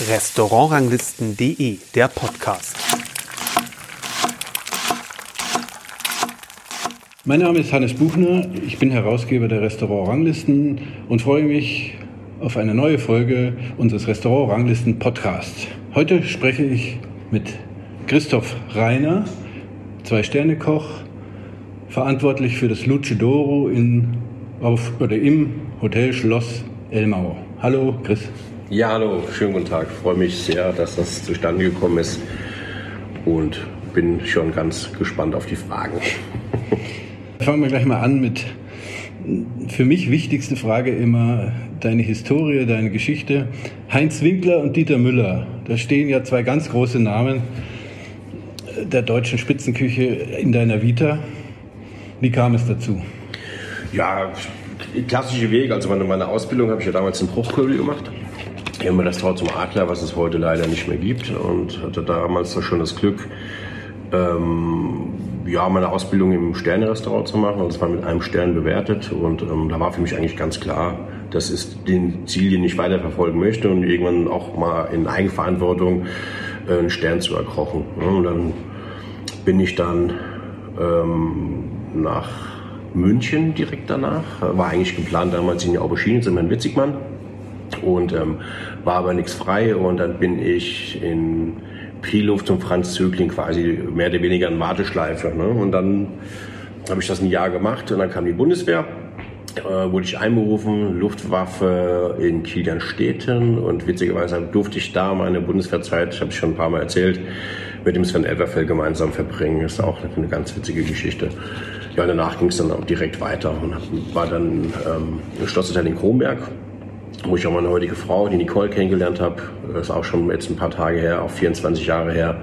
Restaurantranglisten.de, der Podcast. Mein Name ist Hannes Buchner, ich bin Herausgeber der Restaurantranglisten und freue mich auf eine neue Folge unseres Restaurantranglisten Podcasts. Heute spreche ich mit Christoph Reiner, Zwei-Sterne-Koch, verantwortlich für das auf, oder im Hotel Schloss Elmau. Hallo, Chris. Ja, hallo, schönen guten Tag. Ich freue mich sehr, dass das zustande gekommen ist und bin schon ganz gespannt auf die Fragen. Fangen wir gleich mal an mit für mich wichtigste Frage immer deine Historie, deine Geschichte. Heinz Winkler und Dieter Müller, da stehen ja zwei ganz große Namen der deutschen Spitzenküche in deiner Vita. Wie kam es dazu? Ja, klassische Weg. Also meine, meine Ausbildung habe ich ja damals in Bruchköbel gemacht. Immer das Tor zum Adler, was es heute leider nicht mehr gibt. Und hatte damals schon das Glück, ähm, ja, meine Ausbildung im Sterne-Restaurant zu machen. Das war mit einem Stern bewertet. Und ähm, da war für mich eigentlich ganz klar, das ist den Ziel, den ich weiterverfolgen möchte und irgendwann auch mal in Eigenverantwortung äh, einen Stern zu erkochen. Und dann bin ich dann ähm, nach München direkt danach. War eigentlich geplant damals in die Aubergine zu Herrn Witzigmann und ähm, war aber nichts frei und dann bin ich in Priluft zum Franz Zögling quasi mehr oder weniger in Warteschleife. Ne? Und dann habe ich das ein Jahr gemacht und dann kam die Bundeswehr. Äh, wurde ich einberufen, Luftwaffe in Kilianstädten und witzigerweise durfte ich da meine Bundeswehrzeit, ich habe es schon ein paar Mal erzählt, mit dem Sven Elverfeld gemeinsam verbringen. Das ist auch eine ganz witzige Geschichte. Ja, danach ging es dann auch direkt weiter und war dann ähm, im Schlosshotel in Kronberg, wo ich auch meine heutige Frau, die Nicole, kennengelernt habe. Das ist auch schon jetzt ein paar Tage her, auch 24 Jahre her.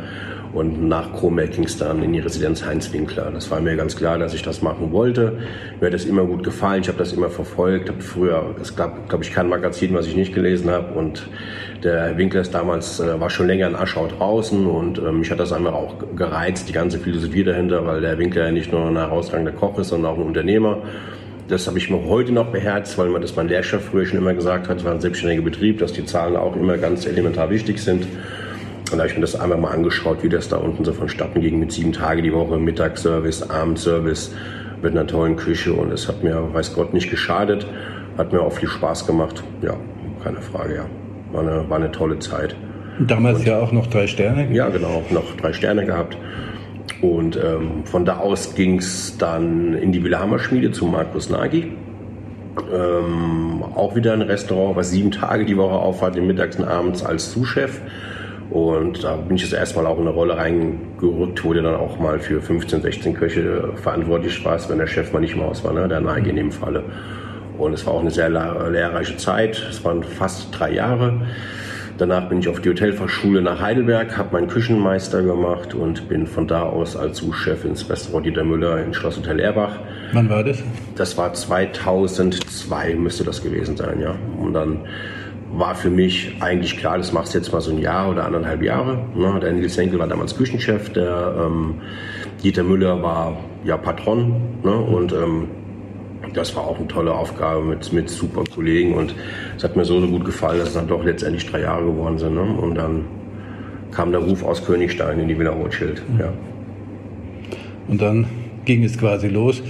Und nach Kronberg ging es dann in die Residenz Heinz Winkler. Das war mir ganz klar, dass ich das machen wollte. Mir hat das immer gut gefallen. Ich habe das immer verfolgt. Hab früher, es gab, glaube ich, kein Magazin, was ich nicht gelesen habe. Und der Herr Winkler ist damals, äh, war schon länger in Aschau draußen. Und äh, mich hat das einfach auch gereizt, die ganze Philosophie dahinter, weil der Winkler ja nicht nur ein herausragender Koch ist, sondern auch ein Unternehmer. Das habe ich mir heute noch beherzt, weil man das mein Lehrchef früher schon immer gesagt hat, es war ein selbstständiger Betrieb, dass die Zahlen auch immer ganz elementar wichtig sind. Und da habe ich mir das einfach mal angeschaut, wie das da unten so vonstatten ging mit sieben Tage die Woche, Mittagsservice, Abendservice mit einer tollen Küche. Und es hat mir, weiß Gott, nicht geschadet. Hat mir auch viel Spaß gemacht. Ja, keine Frage, ja. War eine, war eine tolle Zeit. Damals und, ja auch noch drei Sterne? Ja, genau, noch drei Sterne gehabt. Und ähm, von da aus ging es dann in die Villa Hammerschmiede zu Markus Nagy. Ähm, auch wieder ein Restaurant, was sieben Tage die Woche aufhat, mittags und abends als Sous-Chef. Und da bin ich das erstmal auch in eine Rolle reingerückt, wurde dann auch mal für 15, 16 Köche verantwortlich war, wenn der Chef mal nicht im Haus war, ne? der Neige in dem Falle. Und es war auch eine sehr lehrreiche Zeit. Es waren fast drei Jahre. Danach bin ich auf die Hotelfachschule nach Heidelberg, habe meinen Küchenmeister gemacht und bin von da aus als Sous-Chef ins Restaurant Dieter Müller in Schloss Hotel Erbach. Wann war das? Das war 2002 müsste das gewesen sein, ja. Und dann war für mich eigentlich klar, das machst du jetzt mal so ein Jahr oder anderthalb Jahre. Ne? Der Nils Henkel war damals Küchenchef, der ähm, Dieter Müller war ja Patron ne? und ähm, das war auch eine tolle Aufgabe mit, mit super Kollegen und es hat mir so, so gut gefallen, dass es dann doch letztendlich drei Jahre geworden sind. Ne? Und dann kam der Ruf aus Königstein in die Villa Rothschild. Mhm. Ja. Und dann ging es quasi los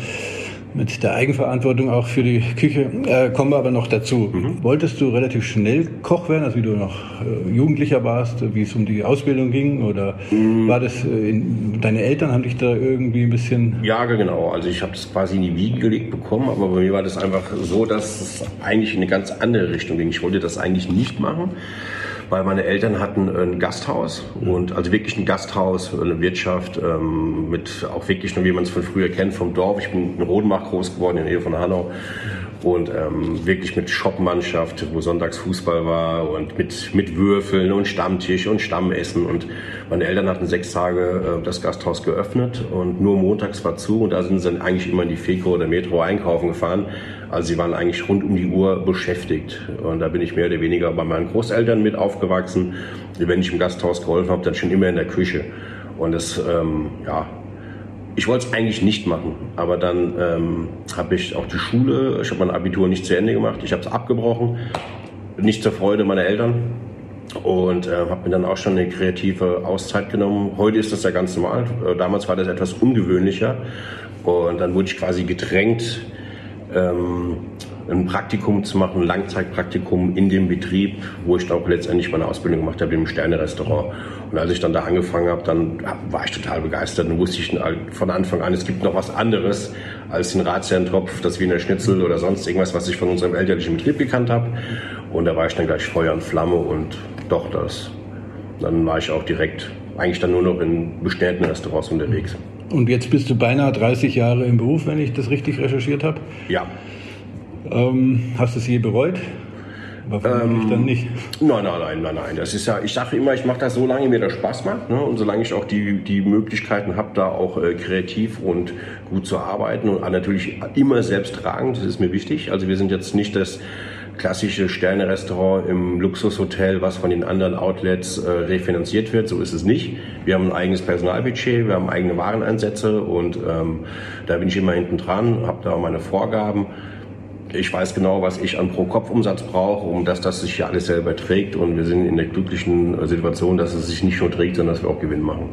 mit der Eigenverantwortung auch für die Küche. Äh, kommen wir aber noch dazu. Mhm. Wolltest du relativ schnell Koch werden, also wie du noch äh, Jugendlicher warst, wie es um die Ausbildung ging? Oder mhm. war das, äh, in, deine Eltern haben dich da irgendwie ein bisschen... Ja, genau. Also ich habe das quasi in die Wiege gelegt bekommen, aber bei mir war das einfach so, dass es eigentlich in eine ganz andere Richtung ging. Ich wollte das eigentlich nicht machen weil meine Eltern hatten ein Gasthaus und also wirklich ein Gasthaus, eine Wirtschaft ähm, mit auch wirklich nur wie man es von früher kennt vom Dorf. Ich bin in Rodenbach groß geworden in der Nähe von Hanau und ähm, wirklich mit Shopmannschaft, wo sonntags Fußball war und mit, mit Würfeln und Stammtisch und Stammessen und meine Eltern hatten sechs Tage äh, das Gasthaus geöffnet und nur montags war zu und da sind sie dann eigentlich immer in die Feko oder Metro einkaufen gefahren. Also sie waren eigentlich rund um die Uhr beschäftigt und da bin ich mehr oder weniger bei meinen Großeltern mit aufgewachsen. Wenn ich im Gasthaus geholfen habe, dann schon immer in der Küche und das ähm, ja ich wollte es eigentlich nicht machen, aber dann ähm, habe ich auch die Schule, ich habe mein Abitur nicht zu Ende gemacht, ich habe es abgebrochen, nicht zur Freude meiner Eltern. und äh, habe mir dann auch schon eine kreative Auszeit genommen. Heute ist das ja ganz normal. Äh, damals war das etwas ungewöhnlicher und dann wurde ich quasi gedrängt, ähm, ein Praktikum zu machen, ein Langzeitpraktikum in dem Betrieb, wo ich dann auch letztendlich meine Ausbildung gemacht habe im Sterne-Restaurant. Und als ich dann da angefangen habe, dann war ich total begeistert und wusste ich von Anfang an, es gibt noch was anderes als den Ratsherrentropf, das Wiener Schnitzel oder sonst irgendwas, was ich von unserem elterlichen Betrieb gekannt habe. Und da war ich dann gleich Feuer und Flamme und doch das. Dann war ich auch direkt eigentlich dann nur noch in bestellten Restaurants unterwegs. Und jetzt bist du beinahe 30 Jahre im Beruf, wenn ich das richtig recherchiert habe. Ja. Ähm, hast du es je bereut? Ähm, dann nicht. Nein, nein, nein, nein, nein. Das ist ja, ich sage immer, ich mache das so lange, mir das Spaß macht. Ne? Und solange ich auch die, die Möglichkeiten habe, da auch äh, kreativ und gut zu arbeiten und natürlich immer selbst tragen, das ist mir wichtig. Also wir sind jetzt nicht das klassische Sterne-Restaurant im Luxushotel, was von den anderen Outlets äh, refinanziert wird. So ist es nicht. Wir haben ein eigenes Personalbudget, wir haben eigene Wareneinsätze und ähm, da bin ich immer hinten dran, habe da meine Vorgaben. Ich weiß genau, was ich an Pro-Kopf-Umsatz brauche, um dass das sich hier alles selber trägt. Und wir sind in der glücklichen Situation, dass es sich nicht nur trägt, sondern dass wir auch Gewinn machen.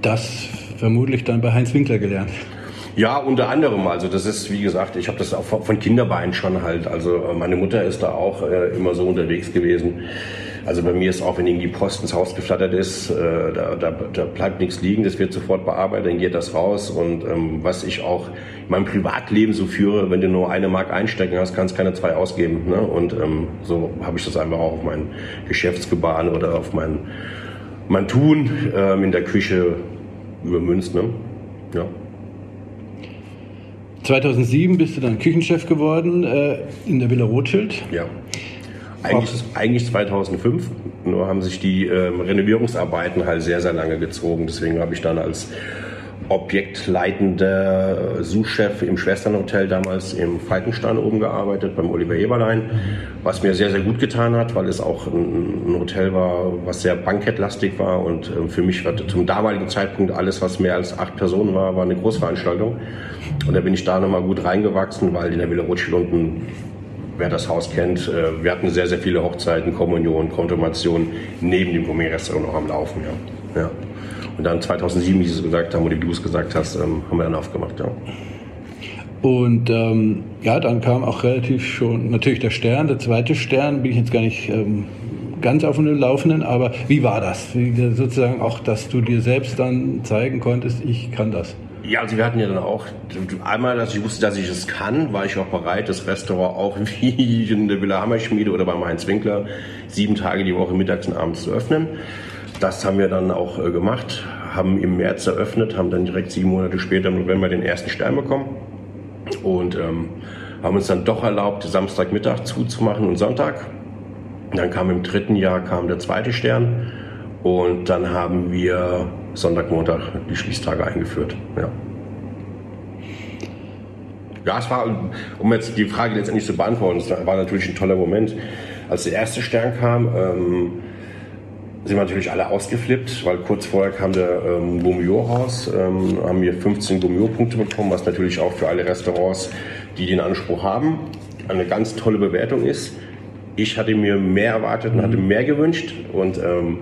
Das vermutlich dann bei Heinz Winkler gelernt. Ja, unter anderem. Also das ist, wie gesagt, ich habe das auch von Kinderbeinen schon halt. Also äh, meine Mutter ist da auch äh, immer so unterwegs gewesen. Also bei mir ist auch, wenn irgendwie Post ins Haus geflattert ist, äh, da, da, da bleibt nichts liegen, das wird sofort bearbeitet, dann geht das raus. Und ähm, was ich auch in meinem Privatleben so führe, wenn du nur eine Mark einstecken hast, kannst keine zwei ausgeben. Ne? Und ähm, so habe ich das einfach auch auf mein Geschäftsgebaren oder auf mein, mein Tun ähm, in der Küche übermünzt. Ne? Ja. 2007 bist du dann Küchenchef geworden äh, in der Villa Rothschild. Ja. Eigentlich, eigentlich 2005, nur haben sich die ähm, Renovierungsarbeiten halt sehr, sehr lange gezogen. Deswegen habe ich dann als objektleitender Suchchef im Schwesternhotel damals im Falkenstein oben gearbeitet, beim Oliver Eberlein, was mir sehr, sehr gut getan hat, weil es auch ein, Hotel war, was sehr bankettlastig war und ähm, für mich war zum damaligen Zeitpunkt alles, was mehr als acht Personen war, war eine Großveranstaltung. Und da bin ich da nochmal gut reingewachsen, weil in der Villa Rothschild unten wer das Haus kennt, äh, wir hatten sehr, sehr viele Hochzeiten, Kommunionen, Konfirmationen neben dem Gourmet-Restaurant noch am Laufen. Ja. ja. Und dann 2007, wie Sie es gesagt haben, oder wie du es gesagt hast, ähm, haben wir dann aufgemacht. Ja. Und ähm, ja, dann kam auch relativ schon natürlich der Stern, der zweite Stern, bin ich jetzt gar nicht ähm, ganz auf dem Laufenden, aber wie war das? Wie, sozusagen auch, dass du dir selbst dann zeigen konntest, ich kann das. Ja, also wir hatten ja dann auch, einmal, dass ich wusste, dass ich es kann, war ich auch bereit, das Restaurant auch wie in der Villa Hammerschmiede oder beim Heinz Winkler sieben Tage die Woche mittags und abends zu öffnen. Das haben wir dann auch äh, gemacht, haben im März eröffnet, haben dann direkt sieben Monate später im November den ersten Stern bekommen und ähm, haben uns dann doch erlaubt, Samstagmittag zuzumachen und Sonntag. Dann kam im dritten Jahr kam der zweite Stern und dann haben wir Sonntag, Montag die Schließtage eingeführt. Ja. Ja, es war, um jetzt die Frage letztendlich zu beantworten, es war natürlich ein toller Moment. Als der erste Stern kam, ähm, sind wir natürlich alle ausgeflippt, weil kurz vorher kam der ähm, Gomio raus, ähm, haben wir 15 Gomio-Punkte bekommen, was natürlich auch für alle Restaurants, die den Anspruch haben, eine ganz tolle Bewertung ist. Ich hatte mir mehr erwartet und hatte mehr gewünscht und ähm,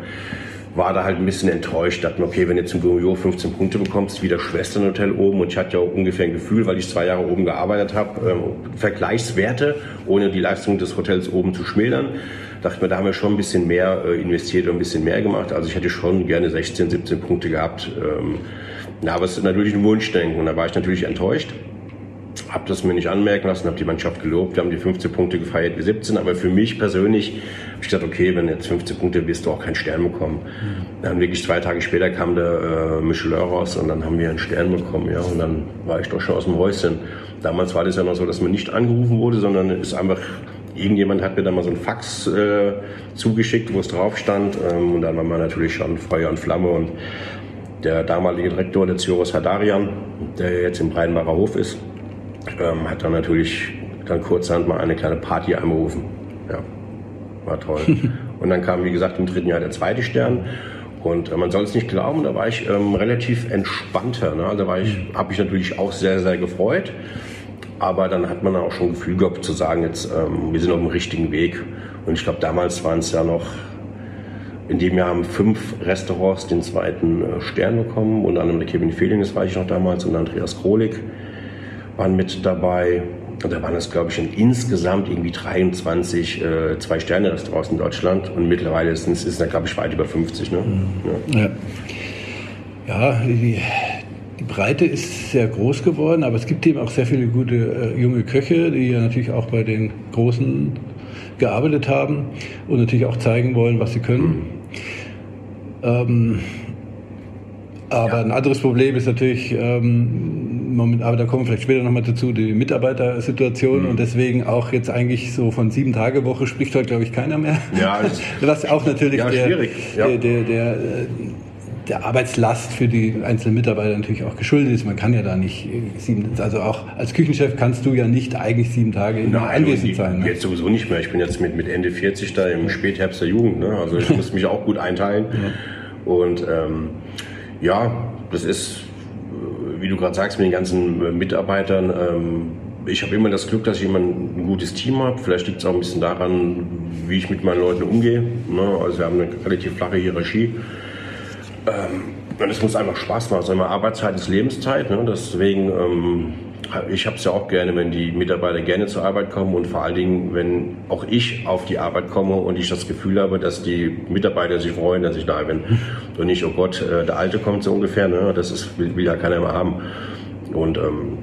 war da halt ein bisschen enttäuscht, dachte mir, okay, wenn du zum Gomio 15 Punkte bekommst, wie das Schwesternhotel oben und ich hatte ja auch ungefähr ein Gefühl, weil ich zwei Jahre oben gearbeitet habe, ähm, Vergleichswerte, ohne die Leistung des Hotels oben zu schmälern, dachte mir, da haben wir schon ein bisschen mehr äh, investiert und ein bisschen mehr gemacht, also ich hätte schon gerne 16, 17 Punkte gehabt, ähm, aber es ist natürlich ein Wunschdenken und da war ich natürlich enttäuscht habe das mir nicht anmerken lassen, habe die Mannschaft gelobt. Wir haben die 15 Punkte gefeiert wie 17, aber für mich persönlich habe ich gesagt, okay, wenn jetzt 15 Punkte wirst du auch keinen Stern bekommen. Dann wirklich zwei Tage später kam der äh, Michelin raus und dann haben wir einen Stern bekommen, ja, und dann war ich doch schon aus dem Häuschen. Damals war das ja noch so, dass man nicht angerufen wurde, sondern es ist einfach Irgendjemand hat mir dann mal so ein Fax äh, zugeschickt, wo es drauf stand. Ähm, und dann war man natürlich schon Feuer und Flamme. Und der damalige Direktor, der Cioros Hadarian, der jetzt im Breinbacher Hof ist, ähm, hat dann natürlich dann kurzerhand mal eine kleine Party angerufen. Ja, war toll. und dann kam, wie gesagt, im dritten Jahr der zweite Stern. Und äh, man soll es nicht glauben, da war ich ähm, relativ entspannter. Ne? Da war ich, mhm. habe ich natürlich auch sehr, sehr gefreut. Aber dann hat man auch schon ein Gefühl gehabt zu sagen, jetzt ähm, wir sind auf dem richtigen Weg. Und ich glaube, damals waren es ja noch, in dem Jahr haben fünf Restaurants den zweiten äh, Stern bekommen. Unter anderem der Kevin Fehling, das war ich noch damals, und Andreas Krolik waren mit dabei. Und da waren es, glaube ich, in insgesamt irgendwie 23 äh, Zwei-Sterne-Restaurants in Deutschland. Und mittlerweile ist es, glaube ich, weit über 50. Ne? Ja. ja. ja die, die, Breite ist sehr groß geworden, aber es gibt eben auch sehr viele gute äh, junge Köche, die ja natürlich auch bei den Großen gearbeitet haben und natürlich auch zeigen wollen, was sie können. Ähm, aber ja. ein anderes Problem ist natürlich, ähm, Moment, aber da kommen wir vielleicht später nochmal dazu, die Mitarbeitersituation mhm. und deswegen auch jetzt eigentlich so von sieben Tage Woche spricht heute, glaube ich, keiner mehr. Ja, was auch natürlich ja, der, ja. der, der, der, äh, der Arbeitslast für die einzelnen Mitarbeiter natürlich auch geschuldet ist. Man kann ja da nicht sieben, also auch als Küchenchef kannst du ja nicht eigentlich sieben Tage Nein, anwesend die, sein. Ne? Jetzt sowieso nicht mehr. Ich bin jetzt mit, mit Ende 40 da im Spätherbst der Jugend. Ne? Also ich muss mich auch gut einteilen. Ja. Und ähm, ja, das ist, wie du gerade sagst, mit den ganzen Mitarbeitern. Ähm, ich habe immer das Glück, dass ich immer ein gutes Team habe. Vielleicht liegt es auch ein bisschen daran, wie ich mit meinen Leuten umgehe. Ne? Also wir haben eine relativ flache Hierarchie. Ähm, und es muss einfach Spaß machen. Also Arbeitszeit ist Lebenszeit. Ne? Deswegen ähm, ich habe es ja auch gerne, wenn die Mitarbeiter gerne zur Arbeit kommen und vor allen Dingen, wenn auch ich auf die Arbeit komme und ich das Gefühl habe, dass die Mitarbeiter sich freuen, dass ich da bin. Und nicht, oh Gott, äh, der Alte kommt so ungefähr, ne? das ist, will, will ja keiner mehr haben. Und ähm,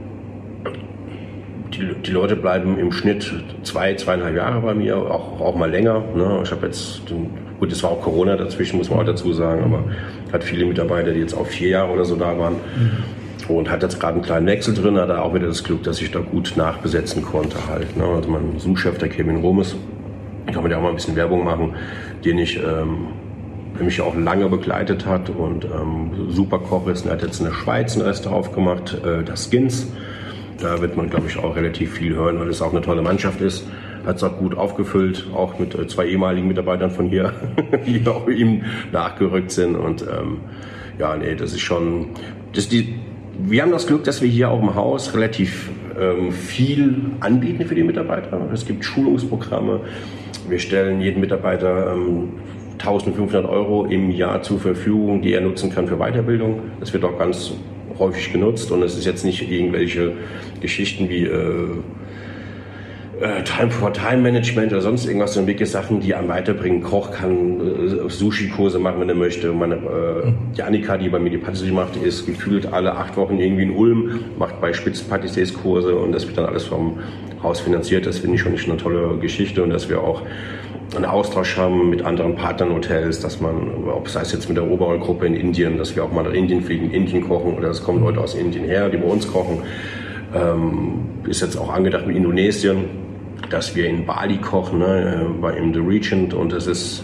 die, die, Leute bleiben im Schnitt zwei, zweieinhalb Jahre bei mir, auch, auch mal länger. Ne? Ich habe jetzt, gut, es war auch Corona dazwischen, muss man auch dazu sagen, aber hat viele Mitarbeiter, die jetzt auch vier Jahre oder so da waren. Mhm und hat jetzt gerade einen kleinen Wechsel drin, hat er auch wieder das Glück, dass ich da gut nachbesetzen konnte halt. Ne? Also mein Zoom-Chef, der Kevin Romes, kann man ja auch mal ein bisschen Werbung machen, den ich, ähm, der mich auch lange begleitet hat und ähm, super Koch ist. Er hat jetzt in der Schweiz ein Restaurant aufgemacht, äh, das Skins. Da wird man, glaube ich, auch relativ viel hören, weil es auch eine tolle Mannschaft ist. Hat es auch gut aufgefüllt, auch mit äh, zwei ehemaligen Mitarbeitern von hier, die auch ihm nachgerückt sind. Und ähm, ja, nee, das ist schon, das die, wir haben das Glück, dass wir hier auch im Haus relativ ähm, viel anbieten für die Mitarbeiter. Es gibt Schulungsprogramme. Wir stellen jedem Mitarbeiter ähm, 1500 Euro im Jahr zur Verfügung, die er nutzen kann für Weiterbildung. Das wird auch ganz häufig genutzt und es ist jetzt nicht irgendwelche Geschichten wie äh, äh, Time for Time Management oder sonst irgendwas, sondern wirklich Sachen, die einem weiterbringen. Koch kann äh, Sushi-Kurse machen, wenn er möchte. Meine, äh, die Annika, die bei mir die Patisserie macht, ist gefühlt alle acht Wochen irgendwie in Ulm, macht bei Spitzenpatissiers Kurse und das wird dann alles vom Haus finanziert. Das finde ich schon eine tolle Geschichte und dass wir auch einen Austausch haben mit anderen Partnernhotels, dass man, ob sei es jetzt mit der Oberrollgruppe in Indien, dass wir auch mal nach Indien fliegen, Indien kochen oder es kommen Leute aus Indien her, die bei uns kochen. Ähm, ist jetzt auch angedacht mit Indonesien dass wir in Bali kochen, ne, äh, bei im The Regent und es ist,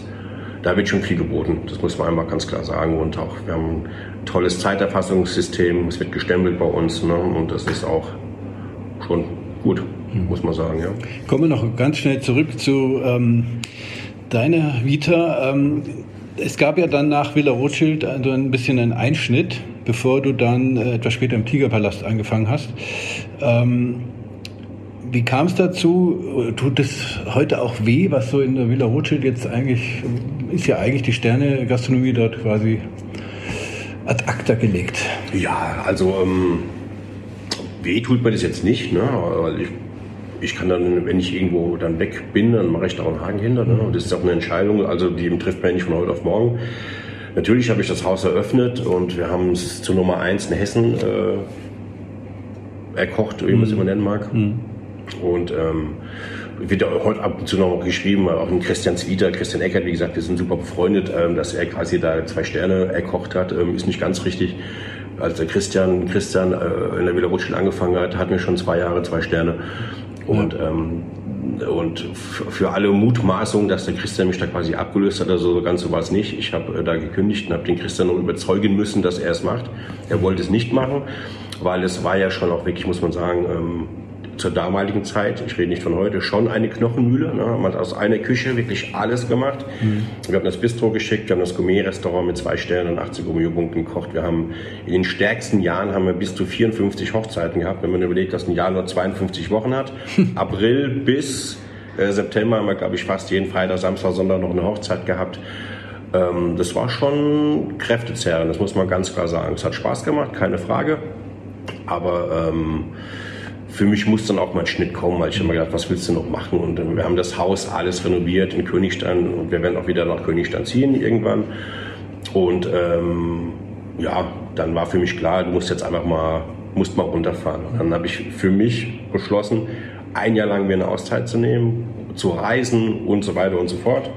da wird schon viel geboten. Das muss man einfach ganz klar sagen. Und auch, wir haben ein tolles Zeiterfassungssystem, es wird gestempelt bei uns ne, und das ist auch schon gut, muss man sagen. Ja. Kommen wir noch ganz schnell zurück zu ähm, deiner Vita. Ähm, es gab ja dann nach Villa Rothschild also ein bisschen einen Einschnitt, bevor du dann äh, etwas später im Tigerpalast angefangen hast. Ähm, wie kam es dazu? Tut es heute auch weh, was so in der Villa Rothschild jetzt eigentlich, ist ja eigentlich die Sterne-Gastronomie dort quasi ad acta gelegt? Ja, also ähm, weh tut mir das jetzt nicht. Ne? Ich, ich kann dann, wenn ich irgendwo dann weg bin, dann mache ich da einen Haken hinter. Ne? Und das ist auch eine Entscheidung, also die trifft man ja nicht von heute auf morgen. Natürlich habe ich das Haus eröffnet und wir haben es zu Nummer 1 in Hessen äh, erkocht, wie man es mhm. immer nennen mag. Mhm. Und ähm, wird ja heute ab und zu noch geschrieben, auch in Christian Zwieter, Christian Eckert, wie gesagt, wir sind super befreundet, ähm, dass er quasi da zwei Sterne erkocht hat, ähm, ist nicht ganz richtig. Als der Christian, Christian äh, in der Villa Rutschel angefangen hat, hatten wir schon zwei Jahre zwei Sterne. Und, ja. ähm, und für alle Mutmaßungen, dass der Christian mich da quasi abgelöst hat, also so ganz so war es nicht. Ich habe äh, da gekündigt und habe den Christian noch überzeugen müssen, dass er es macht. Er wollte es nicht machen, weil es war ja schon auch wirklich, muss man sagen, ähm, zur damaligen Zeit, ich rede nicht von heute, schon eine Knochenmühle. Ne? Man hat aus einer Küche wirklich alles gemacht. Mhm. Wir haben das Bistro geschickt, wir haben das Gourmet-Restaurant mit zwei Sternen und 80 Gourmet-Punkten gekocht. Wir haben in den stärksten Jahren haben wir bis zu 54 Hochzeiten gehabt, wenn man überlegt, dass ein Jahr nur 52 Wochen hat. April bis äh, September haben wir, glaube ich, fast jeden Freitag, Samstag, Sonntag noch eine Hochzeit gehabt. Ähm, das war schon kräftezehrend, das muss man ganz klar sagen. Es hat Spaß gemacht, keine Frage. Aber ähm, für mich muss dann auch mal ein Schnitt kommen, weil ich immer gedacht, was willst du noch machen? Und wir haben das Haus alles renoviert in Königstein und wir werden auch wieder nach Königstein ziehen irgendwann. Und ähm, ja, dann war für mich klar, du musst jetzt einfach mal, musst mal runterfahren. Und dann habe ich für mich beschlossen, ein Jahr lang mir eine Auszeit zu nehmen, zu reisen und so weiter und so fort.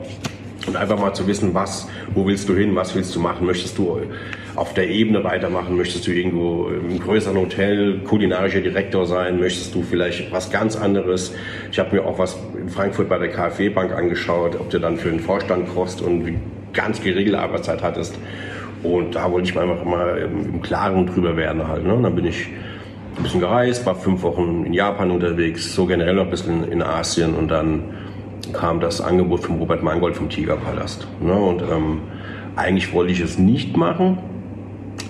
Und einfach mal zu wissen, was, wo willst du hin, was willst du machen, möchtest du auf der Ebene weitermachen, möchtest du irgendwo im größeren Hotel kulinarischer Direktor sein, möchtest du vielleicht was ganz anderes. Ich habe mir auch was in Frankfurt bei der KfW Bank angeschaut, ob du dann für den Vorstand kost und ganz geregelte Arbeitszeit hattest. Und da wollte ich mir einfach mal im, im Klaren drüber werden halt. Ne? Und dann bin ich ein bisschen gereist, war fünf Wochen in Japan unterwegs, so generell noch ein bisschen in Asien und dann kam das Angebot von Robert Mangold vom Tigerpalast. Ne? Und ähm, eigentlich wollte ich es nicht machen,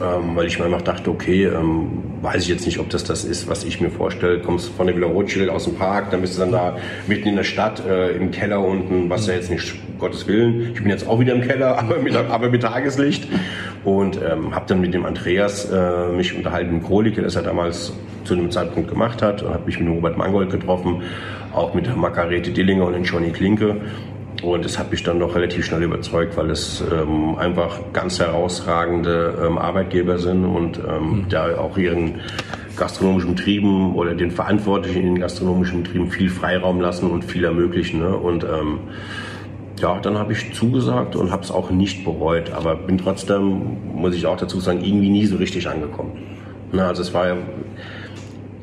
ähm, weil ich mir einfach dachte, okay, ähm, weiß ich jetzt nicht, ob das das ist, was ich mir vorstelle. Kommst von der Villa Rothschild aus dem Park, dann bist du dann da mitten in der Stadt, äh, im Keller unten, was ja jetzt nicht, Gottes Willen. Ich bin jetzt auch wieder im Keller, aber mit, aber mit Tageslicht. Und ähm, habe dann mit dem Andreas äh, mich unterhalten, mit Krolik, der das er damals zu dem Zeitpunkt gemacht hat, und habe mich mit Robert Mangold getroffen, auch mit der Margarete Dillinger und den Johnny Klinke. Und es hat mich dann doch relativ schnell überzeugt, weil es ähm, einfach ganz herausragende ähm, Arbeitgeber sind und ähm, mhm. da auch ihren gastronomischen Betrieben oder den Verantwortlichen in den gastronomischen Betrieben viel Freiraum lassen und viel ermöglichen. Ne? Und ähm, ja, dann habe ich zugesagt und habe es auch nicht bereut, aber bin trotzdem, muss ich auch dazu sagen, irgendwie nie so richtig angekommen. Na, also es war ja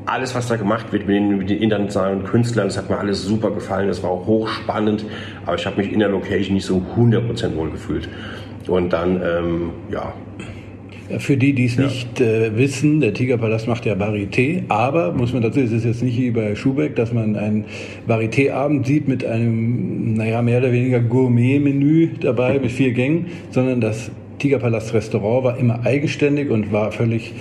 alles, was da gemacht wird mit den, mit den, internationalen Künstlern, das hat mir alles super gefallen. Das war auch hochspannend, aber ich habe mich in der Location nicht so 100% wohl gefühlt. Und dann, ähm, ja. Für die, die es ja. nicht äh, wissen, der Tigerpalast macht ja Varieté, aber muss man dazu, es ist jetzt nicht wie bei Schubeck, dass man einen Varieté-Abend sieht mit einem, naja, mehr oder weniger Gourmet-Menü dabei mit vier Gängen, sondern das Tigerpalast Restaurant war immer eigenständig und war völlig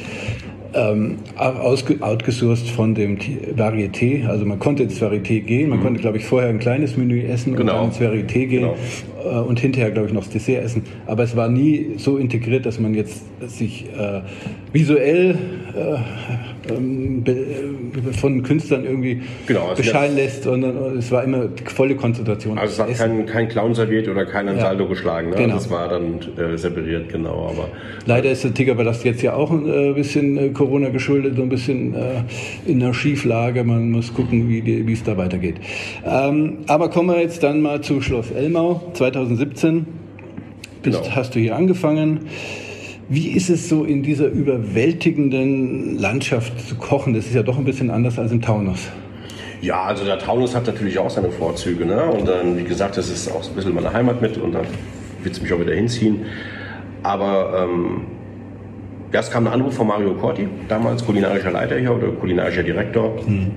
ähm, outgesourced von dem Varieté. Also man konnte ins Varieté gehen, man mhm. konnte, glaube ich, vorher ein kleines Menü essen genau. und dann ins Varieté gehen genau. äh, und hinterher, glaube ich, noch das Dessert essen. Aber es war nie so integriert, dass man jetzt sich äh, visuell äh, ähm, äh, von Künstlern irgendwie genau, also bescheiden lässt, sondern es war immer volle Konzentration. Also es hat kein, kein Clown serviert oder kein Ansaldo ja. geschlagen. Ne? Genau. Das war dann äh, separiert, genau. Aber Leider ist der Tickerballast jetzt ja auch ein äh, bisschen äh, Corona geschuldet, so ein bisschen äh, in einer Schieflage. Man muss gucken, wie es da weitergeht. Ähm, aber kommen wir jetzt dann mal zu Schloss Elmau 2017. Bist, genau. Hast du hier angefangen. Wie ist es so in dieser überwältigenden Landschaft zu kochen? Das ist ja doch ein bisschen anders als im Taunus. Ja, also der Taunus hat natürlich auch seine Vorzüge. Ne? Und dann, wie gesagt, das ist auch ein bisschen meine Heimat mit und da wird es mich auch wieder hinziehen. Aber ähm, es kam ein Anruf von Mario Corti, damals kulinarischer Leiter hier oder kulinarischer Direktor. Mhm.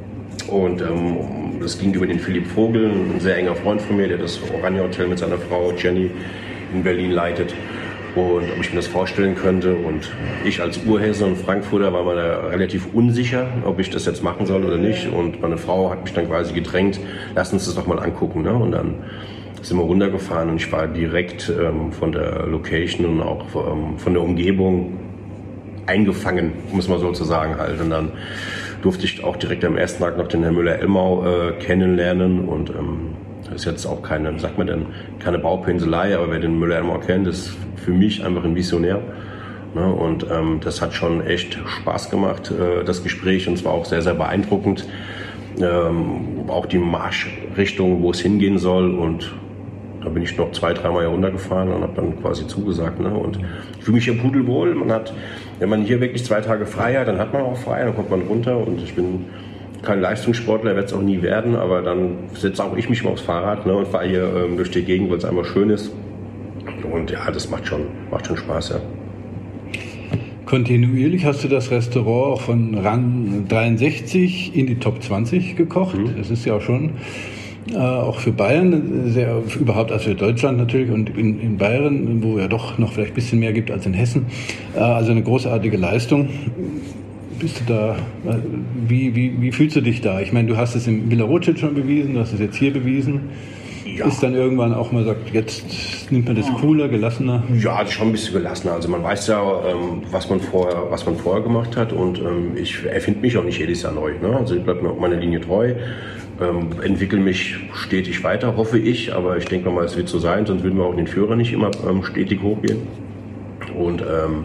Und ähm, das ging über den Philipp Vogel, ein sehr enger Freund von mir, der das Oranje Hotel mit seiner Frau Jenny in Berlin leitet und ob ich mir das vorstellen könnte. Und ich als Urhesse und Frankfurter war mir da relativ unsicher, ob ich das jetzt machen soll oder nicht. Und meine Frau hat mich dann quasi gedrängt, lass uns das doch mal angucken. Ne? Und dann sind wir runtergefahren und ich war direkt ähm, von der Location und auch ähm, von der Umgebung eingefangen, muss man sozusagen halt. Und dann durfte ich auch direkt am ersten Tag noch den Herrn Müller-Elmau äh, kennenlernen und ähm, ist jetzt auch keine, sagt man denn, keine Baupinselei, aber wer den Müller-Elmau kennt, ist für mich einfach ein Visionär. Ne? Und ähm, das hat schon echt Spaß gemacht, äh, das Gespräch, und zwar auch sehr, sehr beeindruckend. Ähm, auch die Marschrichtung, wo es hingehen soll und da bin ich noch zwei, dreimal heruntergefahren und habe dann quasi zugesagt. Ne? Und ich fühle mich hier pudelwohl. Man hat, wenn man hier wirklich zwei Tage frei hat, dann hat man auch frei, dann kommt man runter und ich bin kein Leistungssportler, werde es auch nie werden, aber dann setze auch ich mich mal aufs Fahrrad ne, und fahre hier ähm, durch die Gegend, weil es einfach schön ist. Und ja, das macht schon, macht schon Spaß, ja. kontinuierlich hast du das Restaurant auch von Rang 63 in die Top 20 gekocht. Mhm. Das ist ja auch schon äh, auch für Bayern, sehr, überhaupt als für Deutschland natürlich und in, in Bayern, wo ja doch noch vielleicht ein bisschen mehr gibt als in Hessen. Äh, also eine großartige Leistung. Bist du da, äh, wie, wie, wie fühlst du dich da? Ich meine, du hast es im Villa Rothschild schon bewiesen, du hast es jetzt hier bewiesen. Ja. Ist dann irgendwann auch mal sagt, jetzt nimmt man das cooler, gelassener? Ja, schon ein bisschen gelassener. Also man weiß ja, ähm, was, man vorher, was man vorher gemacht hat und ähm, ich erfinde mich auch nicht jedes Jahr neu. Ne? Also ich bleibe mir meiner Linie treu ähm, entwickle mich stetig weiter, hoffe ich, aber ich denke mal, es wird so sein, sonst würden wir auch den Führer nicht immer stetig hochgehen. Und ähm,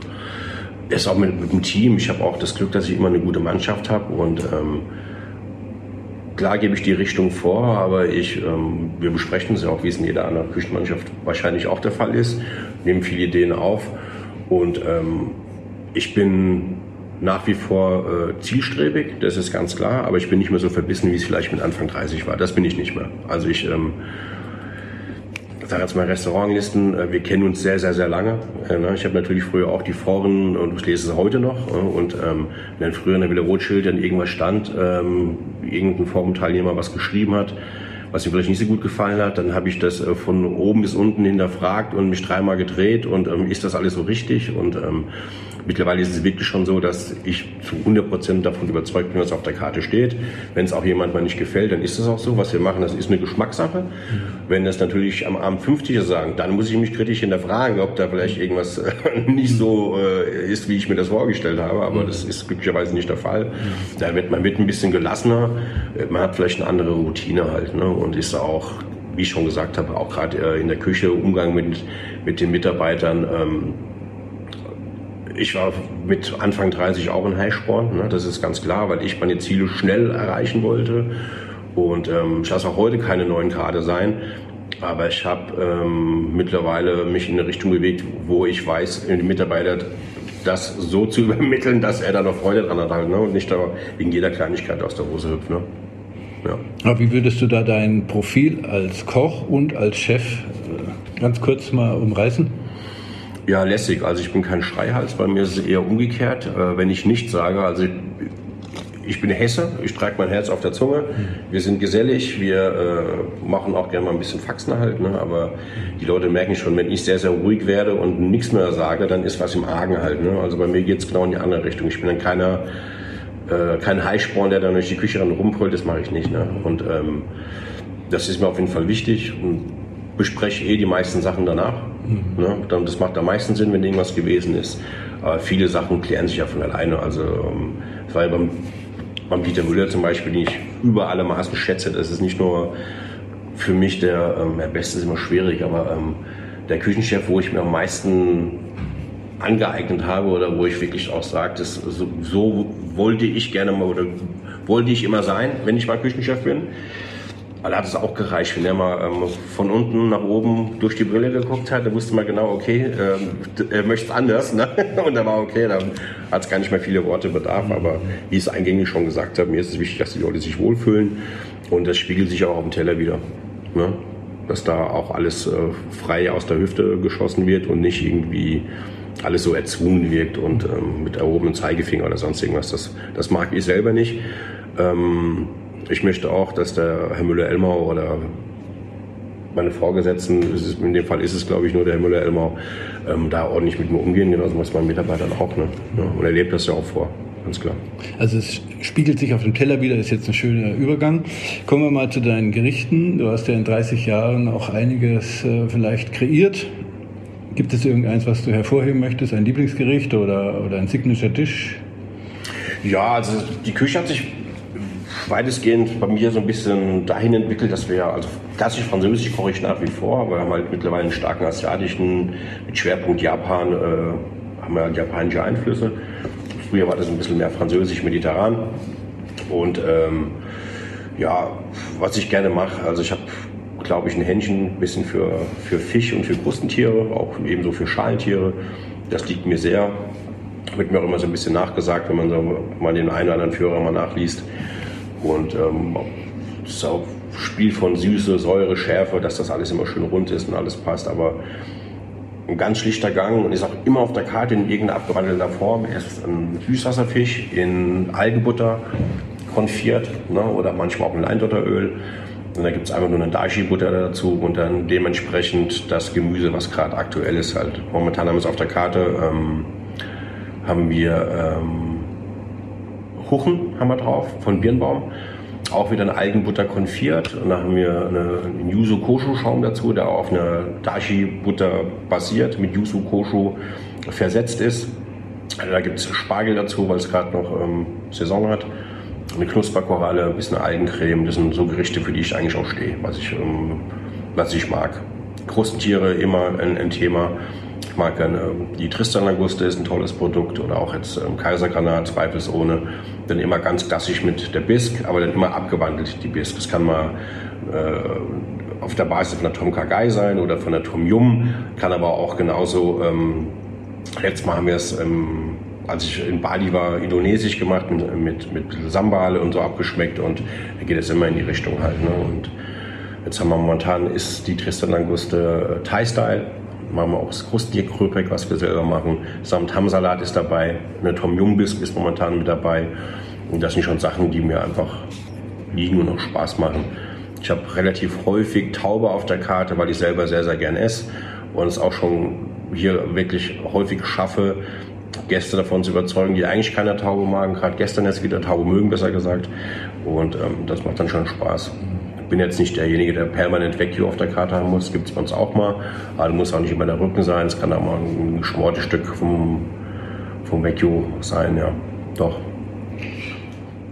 ist auch mit, mit dem Team. Ich habe auch das Glück, dass ich immer eine gute Mannschaft habe und ähm, klar gebe ich die Richtung vor, aber ich, ähm, wir besprechen es ja auch, wie es in jeder anderen Küchenmannschaft wahrscheinlich auch der Fall ist, nehmen viele Ideen auf und ähm, ich bin nach wie vor äh, zielstrebig, das ist ganz klar, aber ich bin nicht mehr so verbissen, wie es vielleicht mit Anfang 30 war. Das bin ich nicht mehr. Also ich ähm, sage jetzt mal Restaurantlisten, äh, wir kennen uns sehr, sehr, sehr lange. Äh, ne? Ich habe natürlich früher auch die Foren und ich lese es heute noch. Äh, und ähm, wenn früher in der Villa Rothschild dann irgendwas stand, ähm, irgendein Forum-Teilnehmer was geschrieben hat, was mir vielleicht nicht so gut gefallen hat, dann habe ich das von oben bis unten hinterfragt und mich dreimal gedreht und ähm, ist das alles so richtig? Und Mittlerweile ist es wirklich schon so, dass ich zu 100 Prozent davon überzeugt bin, was auf der Karte steht. Wenn es auch jemand mal nicht gefällt, dann ist es auch so. Was wir machen, das ist eine Geschmackssache. Wenn das natürlich am Abend 50 sagen, dann muss ich mich kritisch hinterfragen, ob da vielleicht irgendwas äh, nicht so äh, ist, wie ich mir das vorgestellt habe. Aber das ist glücklicherweise nicht der Fall. Da wird man wird ein bisschen gelassener. Man hat vielleicht eine andere Routine halt ne? und ist auch wie ich schon gesagt habe, auch gerade äh, in der Küche, Umgang mit, mit den Mitarbeitern, ähm, ich war mit Anfang 30 auch in Highsport, ne? das ist ganz klar, weil ich meine Ziele schnell erreichen wollte. Und ähm, ich lasse auch heute keine neuen Karte sein. Aber ich habe ähm, mittlerweile mich in eine Richtung bewegt, wo ich weiß, den Mitarbeiter das so zu übermitteln, dass er da noch Freude dran hat halt, ne? und nicht da wegen jeder Kleinigkeit aus der Hose hüpft. Ne? Ja. Aber wie würdest du da dein Profil als Koch und als Chef äh, ganz kurz mal umreißen? Ja, lässig. Also ich bin kein Schreihals. Bei mir ist es eher umgekehrt. Äh, wenn ich nichts sage, also ich, bin Hesse, ich trage mein Herz auf der Zunge. Wir sind gesellig, wir äh, machen auch gerne mal ein bisschen Faxen halt, ne? aber die Leute merken schon, wenn ich sehr, sehr ruhig werde und nichts mehr sage, dann ist was im Argen halt. Ne? Also bei mir geht es genau in die andere Richtung. Ich bin dann keiner, äh, kein Heißsporn, der dann durch die Küche ran rumbrüllt, das mache ich nicht. Ne? Und ähm, das ist mir auf jeden Fall wichtig und bespreche eh die meisten Sachen danach. Mhm. Ne? Das macht am meisten Sinn, wenn irgendwas gewesen ist. Aber viele Sachen klären sich ja von alleine. Also ähm, es war ja beim, beim Dieter Müller zum Beispiel, den ich über alle Maßen schätze. Das ist nicht nur für mich der, ähm, der Beste, ist immer schwierig, aber ähm, der Küchenchef, wo ich mir am meisten angeeignet habe oder wo ich wirklich auch sage, so, so wollte ich gerne mal oder wollte ich immer sein, wenn ich mal Küchenchef bin. Da hat es auch gereicht, wenn er mal ähm, von unten nach oben durch die Brille geguckt hat, da wusste man genau, okay, ähm, er möchte es anders. Ne? Und da war okay, dann hat es gar nicht mehr viele Worte bedarf. Aber wie ich es eingängig schon gesagt habe, mir ist es wichtig, dass die Leute sich wohlfühlen. Und das spiegelt sich auch auf dem Teller wieder. Ne? Dass da auch alles äh, frei aus der Hüfte geschossen wird und nicht irgendwie alles so erzwungen wirkt und ähm, mit erhobenem Zeigefinger oder sonst irgendwas. Das, das mag ich selber nicht. Ähm, ich möchte auch, dass der Herr Müller-Elmau oder meine Vorgesetzten, in dem Fall ist es glaube ich nur der Herr Müller-Elmau, ähm, da ordentlich mit mir umgehen, genauso was meinen Mitarbeitern auch. Ne? Und er lebt das ja auch vor, ganz klar. Also es spiegelt sich auf dem Teller wieder, ist jetzt ein schöner Übergang. Kommen wir mal zu deinen Gerichten. Du hast ja in 30 Jahren auch einiges äh, vielleicht kreiert. Gibt es irgendeins, was du hervorheben möchtest, ein Lieblingsgericht oder, oder ein Signature-Tisch? Ja, also die Küche hat sich weitestgehend bei mir so ein bisschen dahin entwickelt, dass wir, also klassisch französisch koche ich nach wie vor, aber wir haben halt mittlerweile einen starken asiatischen, mit Schwerpunkt Japan, äh, haben wir japanische Einflüsse. Früher war das ein bisschen mehr französisch, mediterran. Und ähm, ja, was ich gerne mache, also ich habe, glaube ich, ein Händchen ein bisschen für, für Fisch und für Krustentiere, auch ebenso für Schalentiere. Das liegt mir sehr. Wird mir auch immer so ein bisschen nachgesagt, wenn man so mal den einen oder anderen Führer mal nachliest. Und ähm, das ist auch Spiel von Süße, Säure, Schärfe, dass das alles immer schön rund ist und alles passt. Aber ein ganz schlichter Gang und ist auch immer auf der Karte in irgendeiner abgewandelter Form. Er ist ein Süßwasserfisch in Algenbutter konfiert ne, oder manchmal auch in Leindotteröl. Und da gibt es einfach nur eine Dashi-Butter dazu und dann dementsprechend das Gemüse, was gerade aktuell ist. Halt. Momentan haben wir es auf der Karte, ähm, haben wir ähm, Huchen haben wir drauf von Birnbaum auch wieder eine Algenbutter konfiert. Und dann haben wir eine, einen Yuzu Koshu Schaum dazu, der auf einer Dashi Butter basiert, mit Yuzu Koshu versetzt ist. Also da gibt es Spargel dazu, weil es gerade noch ähm, Saison hat. Eine Knusperkoralle, ein bisschen Algencreme. Das sind so Gerichte, für die ich eigentlich auch stehe, was ich, ähm, was ich mag. Krustentiere immer ein, ein Thema. Ich mag gerne ähm, die Tristan-Languste, ist ein tolles Produkt. Oder auch jetzt ähm, Kaisergranat, zweifelsohne dann immer ganz klassisch mit der Bisk, aber dann immer abgewandelt die Bisk. Das kann mal äh, auf der Basis von der Tom Kagai sein oder von der Tom Yum, kann aber auch genauso, ähm, letztes Mal haben wir es, ähm, als ich in Bali war, indonesisch gemacht mit, mit, mit Sambal und so abgeschmeckt und da geht es immer in die Richtung halt. Ne? Und jetzt haben wir momentan ist die Tristan Languste äh, Thai-Style machen wir auch das Krustierkröpek, was wir selber machen. Samt Hamsalat ist dabei, eine Tom Yum Bisque ist momentan mit dabei. Und das sind schon Sachen, die mir einfach liegen und auch Spaß machen. Ich habe relativ häufig Taube auf der Karte, weil ich selber sehr, sehr gern esse und es auch schon hier wirklich häufig schaffe, Gäste davon zu überzeugen, die eigentlich keine Taube magen. Gerade gestern jetzt wieder Taube mögen, besser gesagt. Und ähm, das macht dann schon Spaß bin jetzt nicht derjenige, der permanent Vacuum auf der Karte haben muss. Gibt es bei uns auch mal. Aber muss auch nicht immer der Rücken sein. Es kann auch mal ein geschmortes Stück vom, vom Vacuum sein, ja. Doch.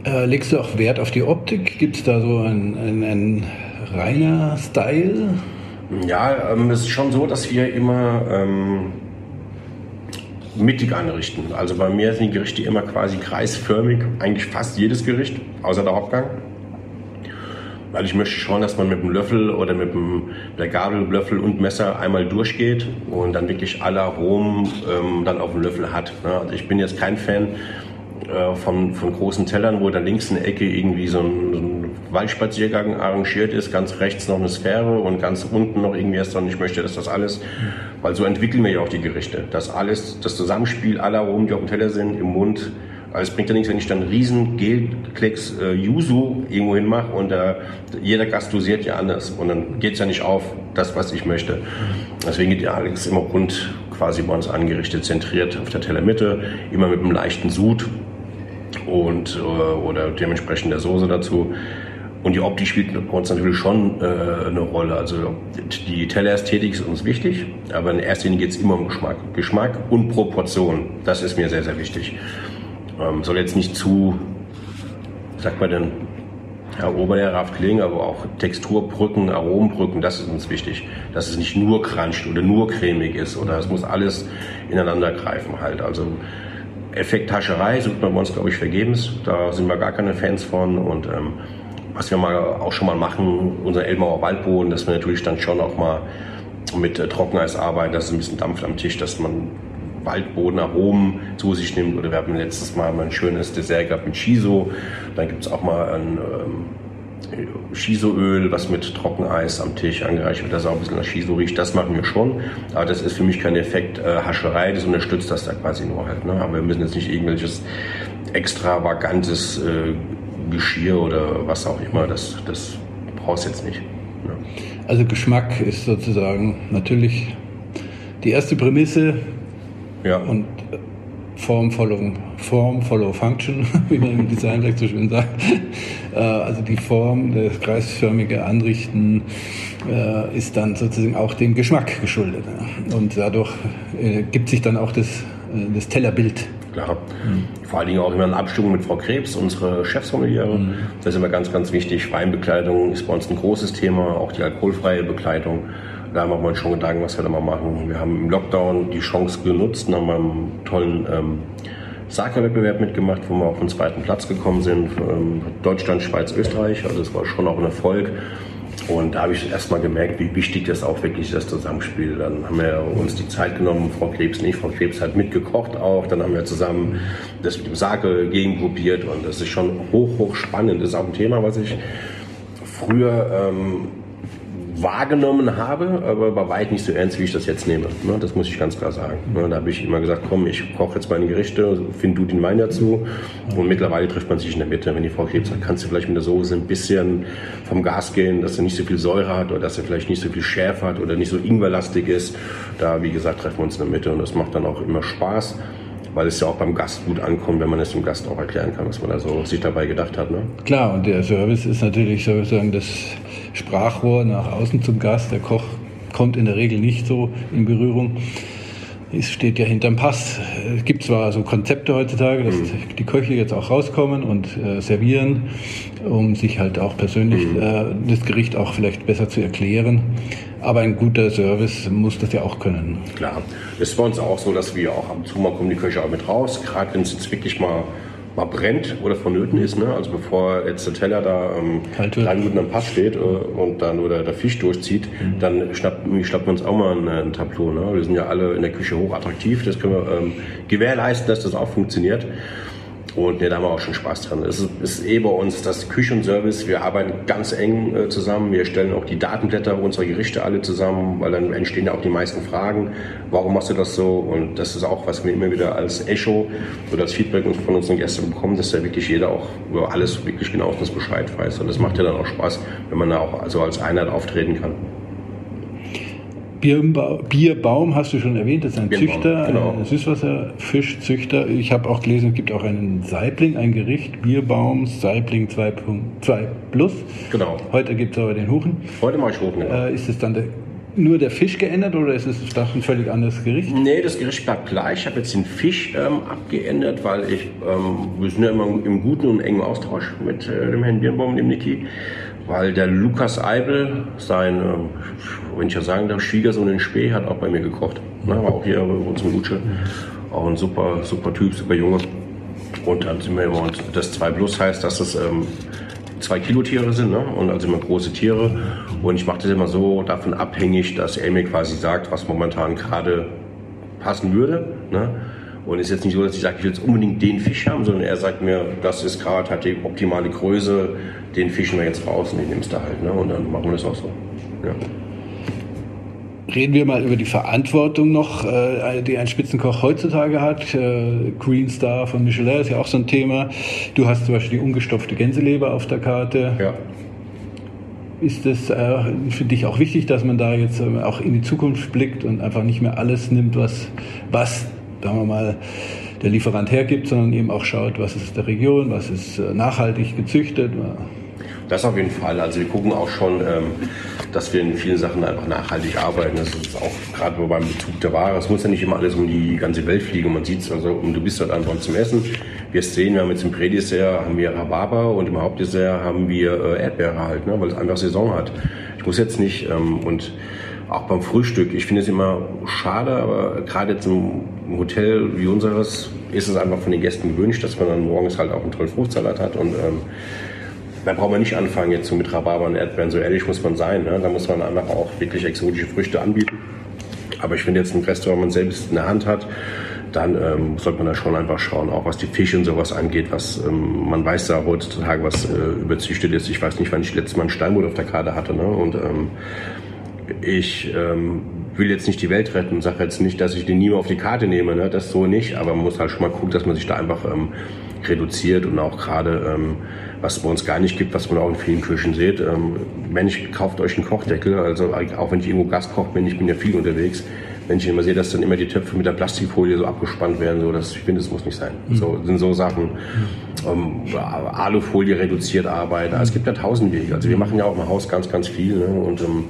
Äh, legst du auch Wert auf die Optik? Gibt es da so einen, einen, einen reiner Style? Ja, ähm, es ist schon so, dass wir immer ähm, mittig anrichten. Also bei mir sind die Gerichte immer quasi kreisförmig, eigentlich fast jedes Gericht, außer der Hauptgang. Weil ich möchte schon, dass man mit dem Löffel oder mit dem, der Gabel, Löffel und Messer einmal durchgeht und dann wirklich alle Aromen ähm, dann auf dem Löffel hat. Ne? Also ich bin jetzt kein Fan äh, von, von großen Tellern, wo da links in der Ecke irgendwie so ein, so ein Waldspaziergang arrangiert ist, ganz rechts noch eine Sphäre und ganz unten noch irgendwie erst. Und ich möchte, dass das alles, weil so entwickeln wir ja auch die Gerichte, dass alles, das Zusammenspiel aller Aromen, die auf dem Teller sind, im Mund, also es bringt ja nichts, wenn ich dann riesen Gelklecks äh, Yuzu irgendwo hin mache und äh, jeder Gast dosiert ja anders und dann geht es ja nicht auf, das, was ich möchte. Deswegen geht ja alles immer rund quasi bei uns angerichtet, zentriert auf der Tellermitte, immer mit einem leichten Sud und, äh, oder dementsprechend der Soße dazu. Und die Optik spielt bei uns natürlich schon äh, eine Rolle. Also die Tellerästhetik ist uns wichtig, aber in erster Linie geht es immer um Geschmack. Geschmack und Proportion, das ist mir sehr, sehr wichtig. Ähm, soll jetzt nicht zu, sagt man denn, ja, oberlehrerhaft klingen, aber auch Texturbrücken, Aromenbrücken, das ist uns wichtig. Dass es nicht nur cruncht oder nur cremig ist oder es muss alles ineinander greifen halt. Also Effekthascherei sucht man bei uns, glaube ich, vergebens. Da sind wir gar keine Fans von und ähm, was wir mal auch schon mal machen, unser Elmauer Waldboden, dass wir natürlich dann schon auch mal mit äh, Trockeneis arbeiten, dass es ein bisschen Dampf am Tisch, dass man Waldbodenaromen zu sich nimmt. Oder wir haben letztes Mal ein schönes Dessert gehabt mit Shiso. Dann gibt es auch mal ein ähm, Shisoöl, was mit Trockeneis am Tisch angereicht wird, dass auch ein bisschen nach Shiso riecht. Das machen wir schon. Aber das ist für mich kein Effekt äh, Hascherei, das unterstützt das da quasi nur halt. Ne? Aber wir müssen jetzt nicht irgendwelches extravagantes äh, Geschirr oder was auch immer, das, das brauchst jetzt nicht. Ne? Also Geschmack ist sozusagen natürlich die erste Prämisse, ja. Und Form follow, Form follow Function, wie man im Design vielleicht so schön sagt. Äh, also die Form, das kreisförmige Anrichten äh, ist dann sozusagen auch dem Geschmack geschuldet. Und dadurch äh, gibt sich dann auch das, das Tellerbild. Klar. Mhm. Vor allen Dingen auch immer in Abstimmung mit Frau Krebs, unsere Chefsommeliere. Mhm. Das ist immer ganz, ganz wichtig. Weinbekleidung ist bei uns ein großes Thema, auch die alkoholfreie Bekleidung. Da machen wir uns schon Gedanken, was wir da mal machen. Wir haben im Lockdown die Chance genutzt und haben einen tollen ähm, Sake-Wettbewerb mitgemacht, wo wir auf den zweiten Platz gekommen sind. Ähm, Deutschland, Schweiz, Österreich. Also es war schon auch ein Erfolg. Und da habe ich erstmal gemerkt, wie wichtig das auch wirklich ist, das Zusammenspiel. Dann haben wir uns die Zeit genommen, Frau Krebs nicht, Frau Krebs hat mitgekocht auch. Dann haben wir zusammen das mit dem Sake gegenprobiert und das ist schon hoch, hoch spannend. Das ist auch ein Thema, was ich früher ähm, wahrgenommen habe, aber bei weit nicht so ernst, wie ich das jetzt nehme. Ne? Das muss ich ganz klar sagen. Ne? Da habe ich immer gesagt, komm, ich koche jetzt meine Gerichte, find du den Wein dazu. Und mittlerweile trifft man sich in der Mitte. Wenn die Frau Krebs sagt, kannst du vielleicht mit der Soße ein bisschen vom Gas gehen, dass er nicht so viel Säure hat oder dass er vielleicht nicht so viel Schärfe hat oder nicht so ingwerlastig ist. Da, wie gesagt, treffen wir uns in der Mitte und das macht dann auch immer Spaß weil es ja auch beim Gast gut ankommt, wenn man es dem Gast auch erklären kann, was man da so sich dabei gedacht hat. Ne? Klar, und der Service ist natürlich sozusagen das Sprachrohr nach außen zum Gast. Der Koch kommt in der Regel nicht so in Berührung. Es steht ja hinterm Pass. Es gibt zwar so Konzepte heutzutage, dass mhm. die Köche jetzt auch rauskommen und äh, servieren, um sich halt auch persönlich mhm. äh, das Gericht auch vielleicht besser zu erklären. Aber ein guter Service muss das ja auch können. Klar. Es ist bei uns auch so, dass wir auch ab und zu mal kommen die Köche auch mit raus, gerade wenn es jetzt wirklich mal mal brennt oder vonnöten ist. Ne? Also bevor jetzt der Teller da ähm, drei Minuten am Pass steht äh, und dann oder der Fisch durchzieht, mhm. dann schnappen, schnappen wir uns auch mal ein, ein Tableau. Ne? Wir sind ja alle in der Küche hoch attraktiv. Das können wir ähm, gewährleisten, dass das auch funktioniert. Und ne, da haben wir auch schon Spaß dran. Es ist, ist eh bei uns das Küchenservice. Wir arbeiten ganz eng äh, zusammen. Wir stellen auch die Datenblätter unserer Gerichte alle zusammen, weil dann entstehen ja auch die meisten Fragen. Warum machst du das so? Und das ist auch, was wir immer wieder als Echo oder als Feedback von unseren Gästen bekommen, dass ja wirklich jeder auch über alles wirklich genau das Bescheid weiß. Und das macht ja dann auch Spaß, wenn man da auch also als Einheit auftreten kann. Bierbaum hast du schon erwähnt, das ist ein Bierbaum, Züchter, genau. ein Süßwasserfischzüchter. Ich habe auch gelesen, es gibt auch einen Saibling, ein Gericht, Bierbaum, Saibling 2.2 Plus. Genau. Heute gibt es aber den Huchen. Heute mache ich Huchen, genau. Äh, ist es dann der, nur der Fisch geändert oder ist es ein völlig anderes Gericht? Nee, das Gericht bleibt gleich. Ich habe jetzt den Fisch ähm, abgeändert, weil ich, ähm, wir sind ja immer im guten und engen Austausch mit äh, dem Herrn Birnbaum und dem Niki weil der Lukas Eibel, sein, äh, wenn ich ja sagen darf, Schwiegersohn in Spee, hat auch bei mir gekocht. Ne, war auch hier bei uns im Lutsche. Auch ein super, super Typ, super Junge. Und dann sind wir immer, und das 2 Plus heißt, dass es ähm, zwei Kilo Tiere sind, ne? und also immer große Tiere. Und ich mache das immer so davon abhängig, dass er mir quasi sagt, was momentan gerade passen würde. Ne? Und es ist jetzt nicht so, dass ich sage, ich will jetzt unbedingt den Fisch haben, sondern er sagt mir, das ist gerade, hat die optimale Größe, den fischen wir jetzt raus und den nimmst du halt. Ne? Und dann machen wir das auch so. Ja. Reden wir mal über die Verantwortung noch, äh, die ein Spitzenkoch heutzutage hat. Äh, Green Star von Michelin ist ja auch so ein Thema. Du hast zum Beispiel die ungestopfte Gänseleber auf der Karte. Ja. Ist es äh, für dich auch wichtig, dass man da jetzt auch in die Zukunft blickt und einfach nicht mehr alles nimmt, was, was sagen wir mal, der Lieferant hergibt, sondern eben auch schaut, was ist der Region, was ist äh, nachhaltig gezüchtet. Das auf jeden Fall. Also wir gucken auch schon, ähm, dass wir in vielen Sachen einfach nachhaltig arbeiten. Das ist auch gerade beim Bezug der Ware. Es muss ja nicht immer alles um die ganze Welt fliegen. Man sieht es, also du bist dort einfach zum Essen. Wir sehen, wir haben jetzt im Prädessert haben wir Rhabarber und im Hauptdessert haben wir äh, Erdbeere halt, ne, weil es einfach Saison hat. Ich muss jetzt nicht ähm, und auch beim Frühstück. Ich finde es immer schade, aber gerade jetzt im Hotel wie unseres ist es einfach von den Gästen gewünscht, dass man dann morgens halt auch einen tollen Fruchtsalat hat und ähm, da braucht man nicht anfangen jetzt so mit Rhabarber und Erdbeeren, so ehrlich muss man sein. Ne? Da muss man einfach auch wirklich exotische Früchte anbieten. Aber ich finde jetzt ein Restaurant, wenn man selbst in der Hand hat, dann ähm, sollte man da schon einfach schauen, auch was die Fische und sowas angeht, was ähm, man weiß da heutzutage, was äh, überzüchtet ist. Ich weiß nicht, wann ich letztes Mal ein Steinbutt auf der Karte hatte. Ne? Und ähm, ich ähm, will jetzt nicht die Welt retten und sage jetzt nicht, dass ich den nie mehr auf die Karte nehme, ne? das so nicht, aber man muss halt schon mal gucken, dass man sich da einfach ähm, reduziert und auch gerade, ähm, was es bei uns gar nicht gibt, was man auch in vielen Küchen sieht, ähm, Mensch, kauft euch einen Kochdeckel, also auch wenn ich irgendwo Gastkoch bin, ich bin ja viel unterwegs, wenn ich immer sehe, dass dann immer die Töpfe mit der Plastikfolie so abgespannt werden, so, das, ich finde, das muss nicht sein. Mhm. So sind so Sachen. Ähm, Alufolie reduziert arbeiten. Es gibt ja tausend Wege. Also wir machen ja auch im Haus ganz, ganz viel. Ne? Und ähm,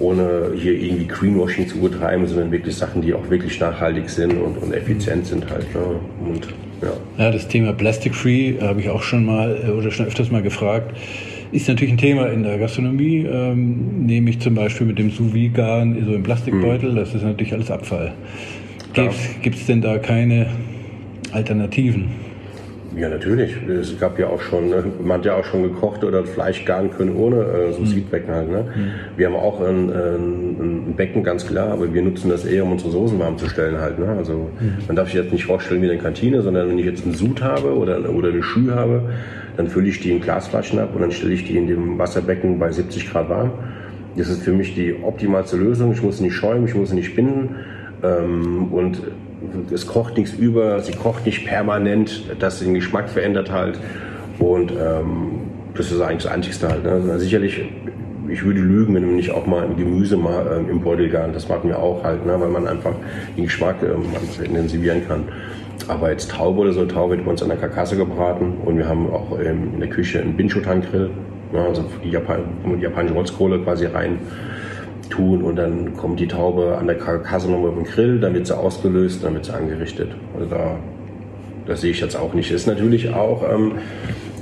ohne hier irgendwie Greenwashing zu betreiben, sondern wirklich Sachen, die auch wirklich nachhaltig sind und, und effizient sind halt. Ne? Und, ja. ja, das Thema Plastic Free habe ich auch schon mal äh, oder schon öfters mal gefragt. Ist natürlich ein Thema in der Gastronomie, ähm, nehme ich zum Beispiel mit dem sous garn so im Plastikbeutel, mhm. das ist natürlich alles Abfall. Gibt es denn da keine Alternativen? Ja, natürlich. Es gab ja auch schon, man hat ja auch schon gekocht oder Fleisch garen können ohne äh, so mhm. halt. Ne? Mhm. Wir haben auch ein, ein, ein, Becken, ganz klar, aber wir nutzen das eher, um unsere Soßen warm zu stellen halt. Ne? Also mhm. man darf sich jetzt nicht vorstellen wie eine Kantine, sondern wenn ich jetzt einen Sud habe oder, oder eine Schü habe, dann fülle ich die in Glasflaschen ab und dann stelle ich die in dem Wasserbecken bei 70 Grad warm Das ist für mich die optimalste Lösung. Ich muss nicht schäumen, ich muss nicht binden. Ähm, und es kocht nichts über, sie kocht nicht permanent, dass sie den Geschmack verändert halt. Und ähm, das ist eigentlich das Einzigste halt. Ne? Also sicherlich, ich würde lügen, wenn man nicht auch mal ein Gemüse mal ähm, im Beutel garen. Das machen wir auch halt, ne? weil man einfach den Geschmack ähm, intensivieren kann. Aber jetzt Taube oder so, Taube wird bei uns an der Karkasse gebraten und wir haben auch ähm, in der Küche einen Binchotan-Grill, ne? also die, Japan japanische Holzkohle quasi rein tun und dann kommt die Taube an der Karkasse nochmal auf den Grill, dann wird sie ausgelöst, dann wird sie angerichtet. Also da, das sehe ich jetzt auch nicht. Ist natürlich auch, ähm,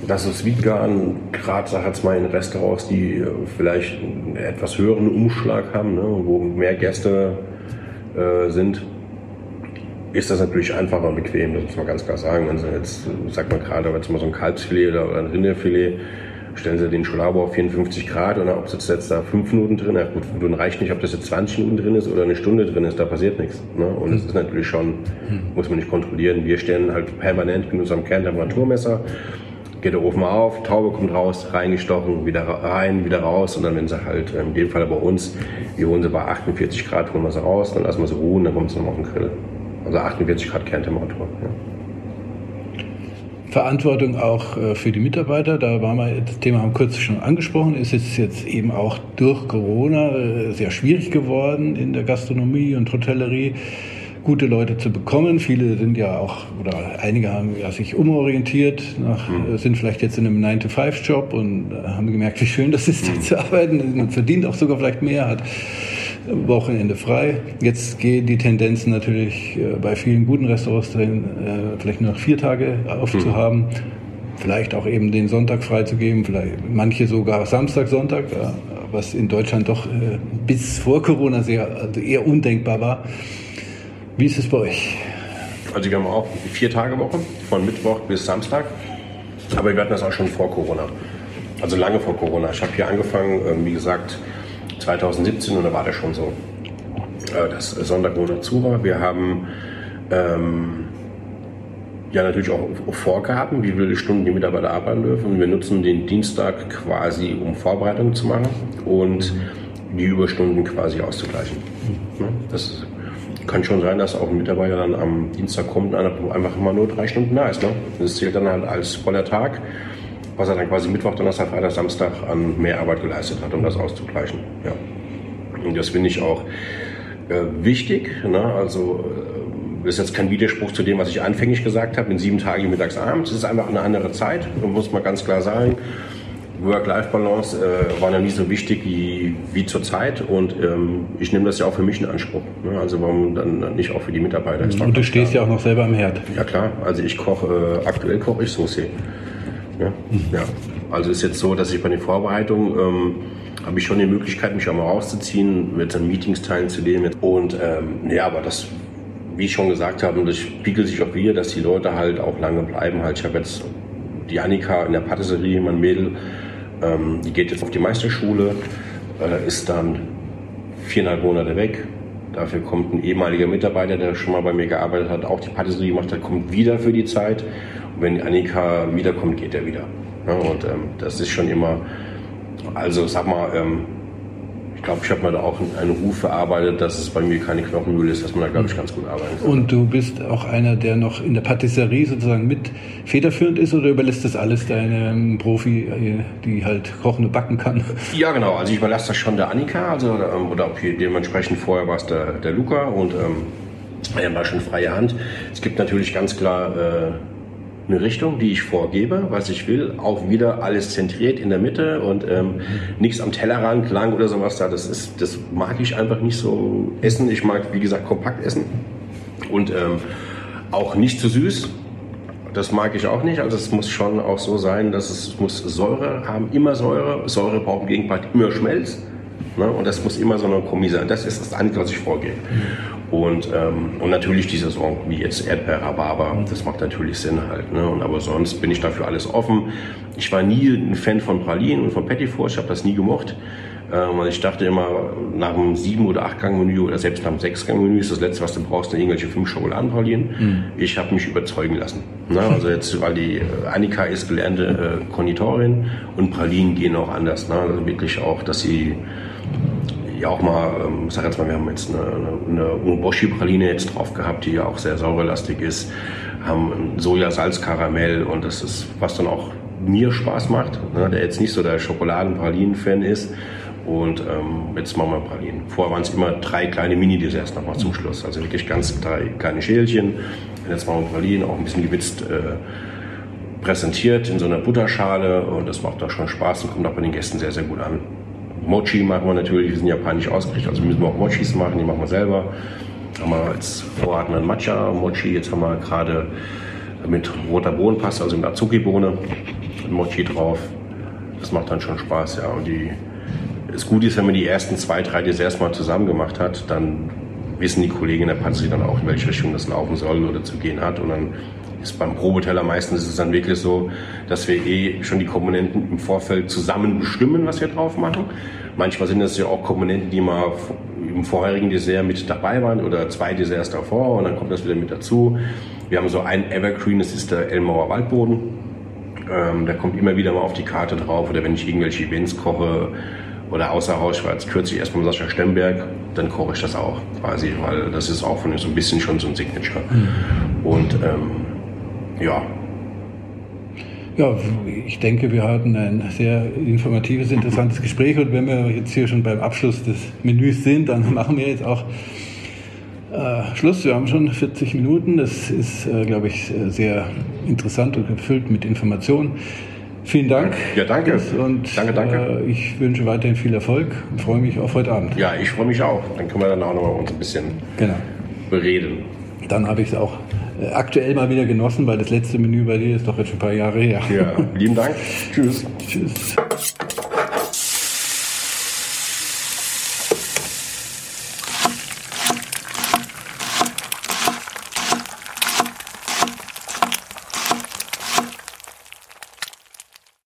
dass es Vegan, gerade sag jetzt mal in Restaurants, die äh, vielleicht einen etwas höheren Umschlag haben, ne, wo mehr Gäste äh, sind, ist das natürlich einfacher und bequem, das muss man ganz klar sagen. Also jetzt sagt man gerade, jetzt mal so ein Kalbsfilet oder ein Rinderfilet, stellen Sie den Scholabo auf 54 Grad und ob es jetzt da fünf Minuten drin ist, gut, dann reicht nicht, ob das jetzt 20 Minuten drin ist oder eine Stunde drin ist, da passiert nichts. Ne? Und das ist natürlich schon, muss man nicht kontrollieren. Wir stellen halt permanent mit unserem Kerntemperaturmesser, geht der Ofen auf, Taube kommt raus, reingestochen, wieder rein, wieder raus und dann, wenn sie halt, in dem Fall bei uns, wir holen sie bei 48 Grad, holen wir sie raus, dann lassen wir sie ruhen, dann kommt sie nochmal auf den Grill. Also 48 Grad Kerntemperatur. Ja. Verantwortung auch äh, für die Mitarbeiter. Da war mal das Thema haben kurz schon angesprochen. Ist es jetzt eben auch durch Corona äh, sehr schwierig geworden in der Gastronomie und Hotellerie gute Leute zu bekommen. Viele sind ja auch, oder einige haben ja sich umorientiert, nach, mhm. sind vielleicht jetzt in einem 9-to-5-Job und haben gemerkt, wie schön das ist, mhm. zu arbeiten. Man verdient auch sogar vielleicht mehr, hat Wochenende frei. Jetzt gehen die Tendenzen natürlich äh, bei vielen guten Restaurants drin, äh, vielleicht nur noch vier Tage aufzuhaben. Mhm. Vielleicht auch eben den Sonntag freizugeben, vielleicht manche sogar Samstag, Sonntag, was in Deutschland doch äh, bis vor Corona sehr, also eher undenkbar war. Wie ist es bei euch? Also wir haben auch vier Tage Woche, von Mittwoch bis Samstag. Aber wir hatten das auch schon vor Corona. Also lange vor Corona. Ich habe hier angefangen, wie gesagt, 2017 und da war das schon so, äh, dass Sonntagmonat zu war. Wir haben ähm, ja natürlich auch Vorgaben, wie viele Stunden die Mitarbeiter arbeiten dürfen. Wir nutzen den Dienstag quasi, um Vorbereitungen zu machen und die Überstunden quasi auszugleichen. Das kann schon sein, dass auch ein Mitarbeiter dann am Dienstag kommt und einfach immer nur drei Stunden da ist. Ne? Das zählt dann halt als voller Tag was er dann quasi Mittwoch, Donnerstag, Freitag, Samstag an mehr Arbeit geleistet hat, um das auszugleichen. Ja. Und das finde ich auch äh, wichtig. Ne? Also äh, ist jetzt kein Widerspruch zu dem, was ich anfänglich gesagt habe, in sieben Tagen mittags abends. Es ist einfach eine andere Zeit, muss man ganz klar sagen. Work-Life-Balance äh, war noch nie so wichtig wie, wie zur Zeit und ähm, ich nehme das ja auch für mich in Anspruch. Ne? Also warum dann nicht auch für die Mitarbeiter? Und du stehst klar. ja auch noch selber am Herd. Ja klar, also ich koche, äh, aktuell koche ich Sauce. Ja? ja. Also ist jetzt so, dass ich bei den Vorbereitungen ähm, habe ich schon die Möglichkeit, mich auch mal rauszuziehen, mit an Meetings teilzunehmen. Und ähm, ja, aber das, wie ich schon gesagt habe, das spiegelt sich auch wieder, dass die Leute halt auch lange bleiben. Halt, ich habe jetzt die Annika in der Patisserie, mein Mädel, ähm, die geht jetzt auf die Meisterschule, äh, ist dann viereinhalb Monate weg. Dafür kommt ein ehemaliger Mitarbeiter, der schon mal bei mir gearbeitet hat, auch die Patisserie gemacht hat, kommt wieder für die Zeit wenn Annika wiederkommt, geht er wieder. Ja, und ähm, das ist schon immer, also sag mal, ähm, ich glaube, ich habe mir da auch einen Ruf verarbeitet, dass es bei mir keine Knochenmühle ist, dass man da, glaube ich, ganz gut arbeiten kann. Und du bist auch einer, der noch in der Patisserie sozusagen mit federführend ist oder überlässt das alles deinem Profi, die halt kochen und backen kann? Ja, genau. Also ich überlasse das schon der Annika, also, ähm, oder auch hier dementsprechend vorher war es der, der Luca und ähm, er war schon freie Hand. Es gibt natürlich ganz klar äh, eine Richtung, die ich vorgebe, was ich will, auch wieder alles zentriert in der Mitte und ähm, nichts am Tellerrand lang oder sowas da. Das ist, das mag ich einfach nicht so essen. Ich mag, wie gesagt, kompakt essen und ähm, auch nicht zu süß. Das mag ich auch nicht. Also es muss schon auch so sein, dass es, muss Säure haben, immer Säure. Säure braucht im Gegenpart immer Schmelz. Ne? Und das muss immer so eine Kombi sein. Das ist das Einzige, was ich vorgebe. Und, ähm, und natürlich die Saison, wie jetzt Erdbeer, Rhabarber, das macht natürlich Sinn halt. Ne? Und, aber sonst bin ich dafür alles offen. Ich war nie ein Fan von Pralinen und von Petit ich habe das nie gemocht. Ähm, ich dachte immer, nach einem sieben oder acht Gang Menü oder selbst nach einem sechs Gang Menü ist das letzte, was du brauchst, dann irgendwelche fünf Schokoladenpralinen. Mhm. Ich habe mich überzeugen lassen. Ne? Also jetzt, weil die äh, Annika ist gelernte äh, Konditorin und Pralinen gehen auch anders. Ne? Also wirklich auch, dass sie ja auch mal, ähm, sag jetzt mal, wir haben jetzt eine, eine Uboshi-Praline jetzt drauf gehabt, die ja auch sehr sauerlastig ist, haben Sojasalzkaramell und das ist, was dann auch mir Spaß macht, ne, der jetzt nicht so der Schokoladen-Pralinen-Fan ist. Und ähm, jetzt machen wir Pralinen. Vorher waren es immer drei kleine Mini-Desserts nochmal zum Schluss. Also wirklich ganz drei kleine Schälchen. Jetzt machen wir Pralinen, auch ein bisschen gewitzt äh, präsentiert in so einer Butterschale. Und das macht auch schon Spaß und kommt auch bei den Gästen sehr, sehr gut an. Mochi machen wir natürlich, wir sind japanisch ausgerichtet, also müssen wir auch Mochis machen, die machen wir selber. Haben wir als hatten wir Matcha Mochi, jetzt haben wir gerade mit roter Bohnenpaste, also mit Azuki-Bohne, Mochi drauf. Das macht dann schon Spaß, ja. Und die, das Gute ist, wenn man die ersten zwei, drei Desserts mal zusammen gemacht hat, dann wissen die Kollegen in der Panzerie dann auch, in welche Richtung das laufen soll oder zu gehen hat. Und dann ist beim Probeteller meistens ist es dann wirklich so, dass wir eh schon die Komponenten im Vorfeld zusammen bestimmen, was wir drauf machen. Manchmal sind das ja auch Komponenten, die mal im vorherigen Dessert mit dabei waren oder zwei Desserts davor und dann kommt das wieder mit dazu. Wir haben so einen Evergreen, das ist der Elmauer Waldboden. Ähm, der kommt immer wieder mal auf die Karte drauf oder wenn ich irgendwelche Events koche oder außer Haus, ich war jetzt kürzlich erstmal mit Sascha Stemberg, dann koche ich das auch quasi, weil das ist auch von so ein bisschen schon so ein Signature. Mhm. Und ähm, ja. Ja, ich denke, wir hatten ein sehr informatives, interessantes Gespräch und wenn wir jetzt hier schon beim Abschluss des Menüs sind, dann machen wir jetzt auch äh, Schluss. Wir haben schon 40 Minuten. Das ist, äh, glaube ich, sehr interessant und gefüllt mit Informationen. Vielen Dank. Ja, danke. Und danke, danke. Äh, ich wünsche weiterhin viel Erfolg und freue mich auf heute Abend. Ja, ich freue mich auch. Dann können wir dann auch noch mal uns ein bisschen genau. bereden. Dann habe ich es auch aktuell mal wieder genossen, weil das letzte Menü bei dir ist doch jetzt schon ein paar Jahre her. Ja, lieben Dank. Tschüss. Tschüss.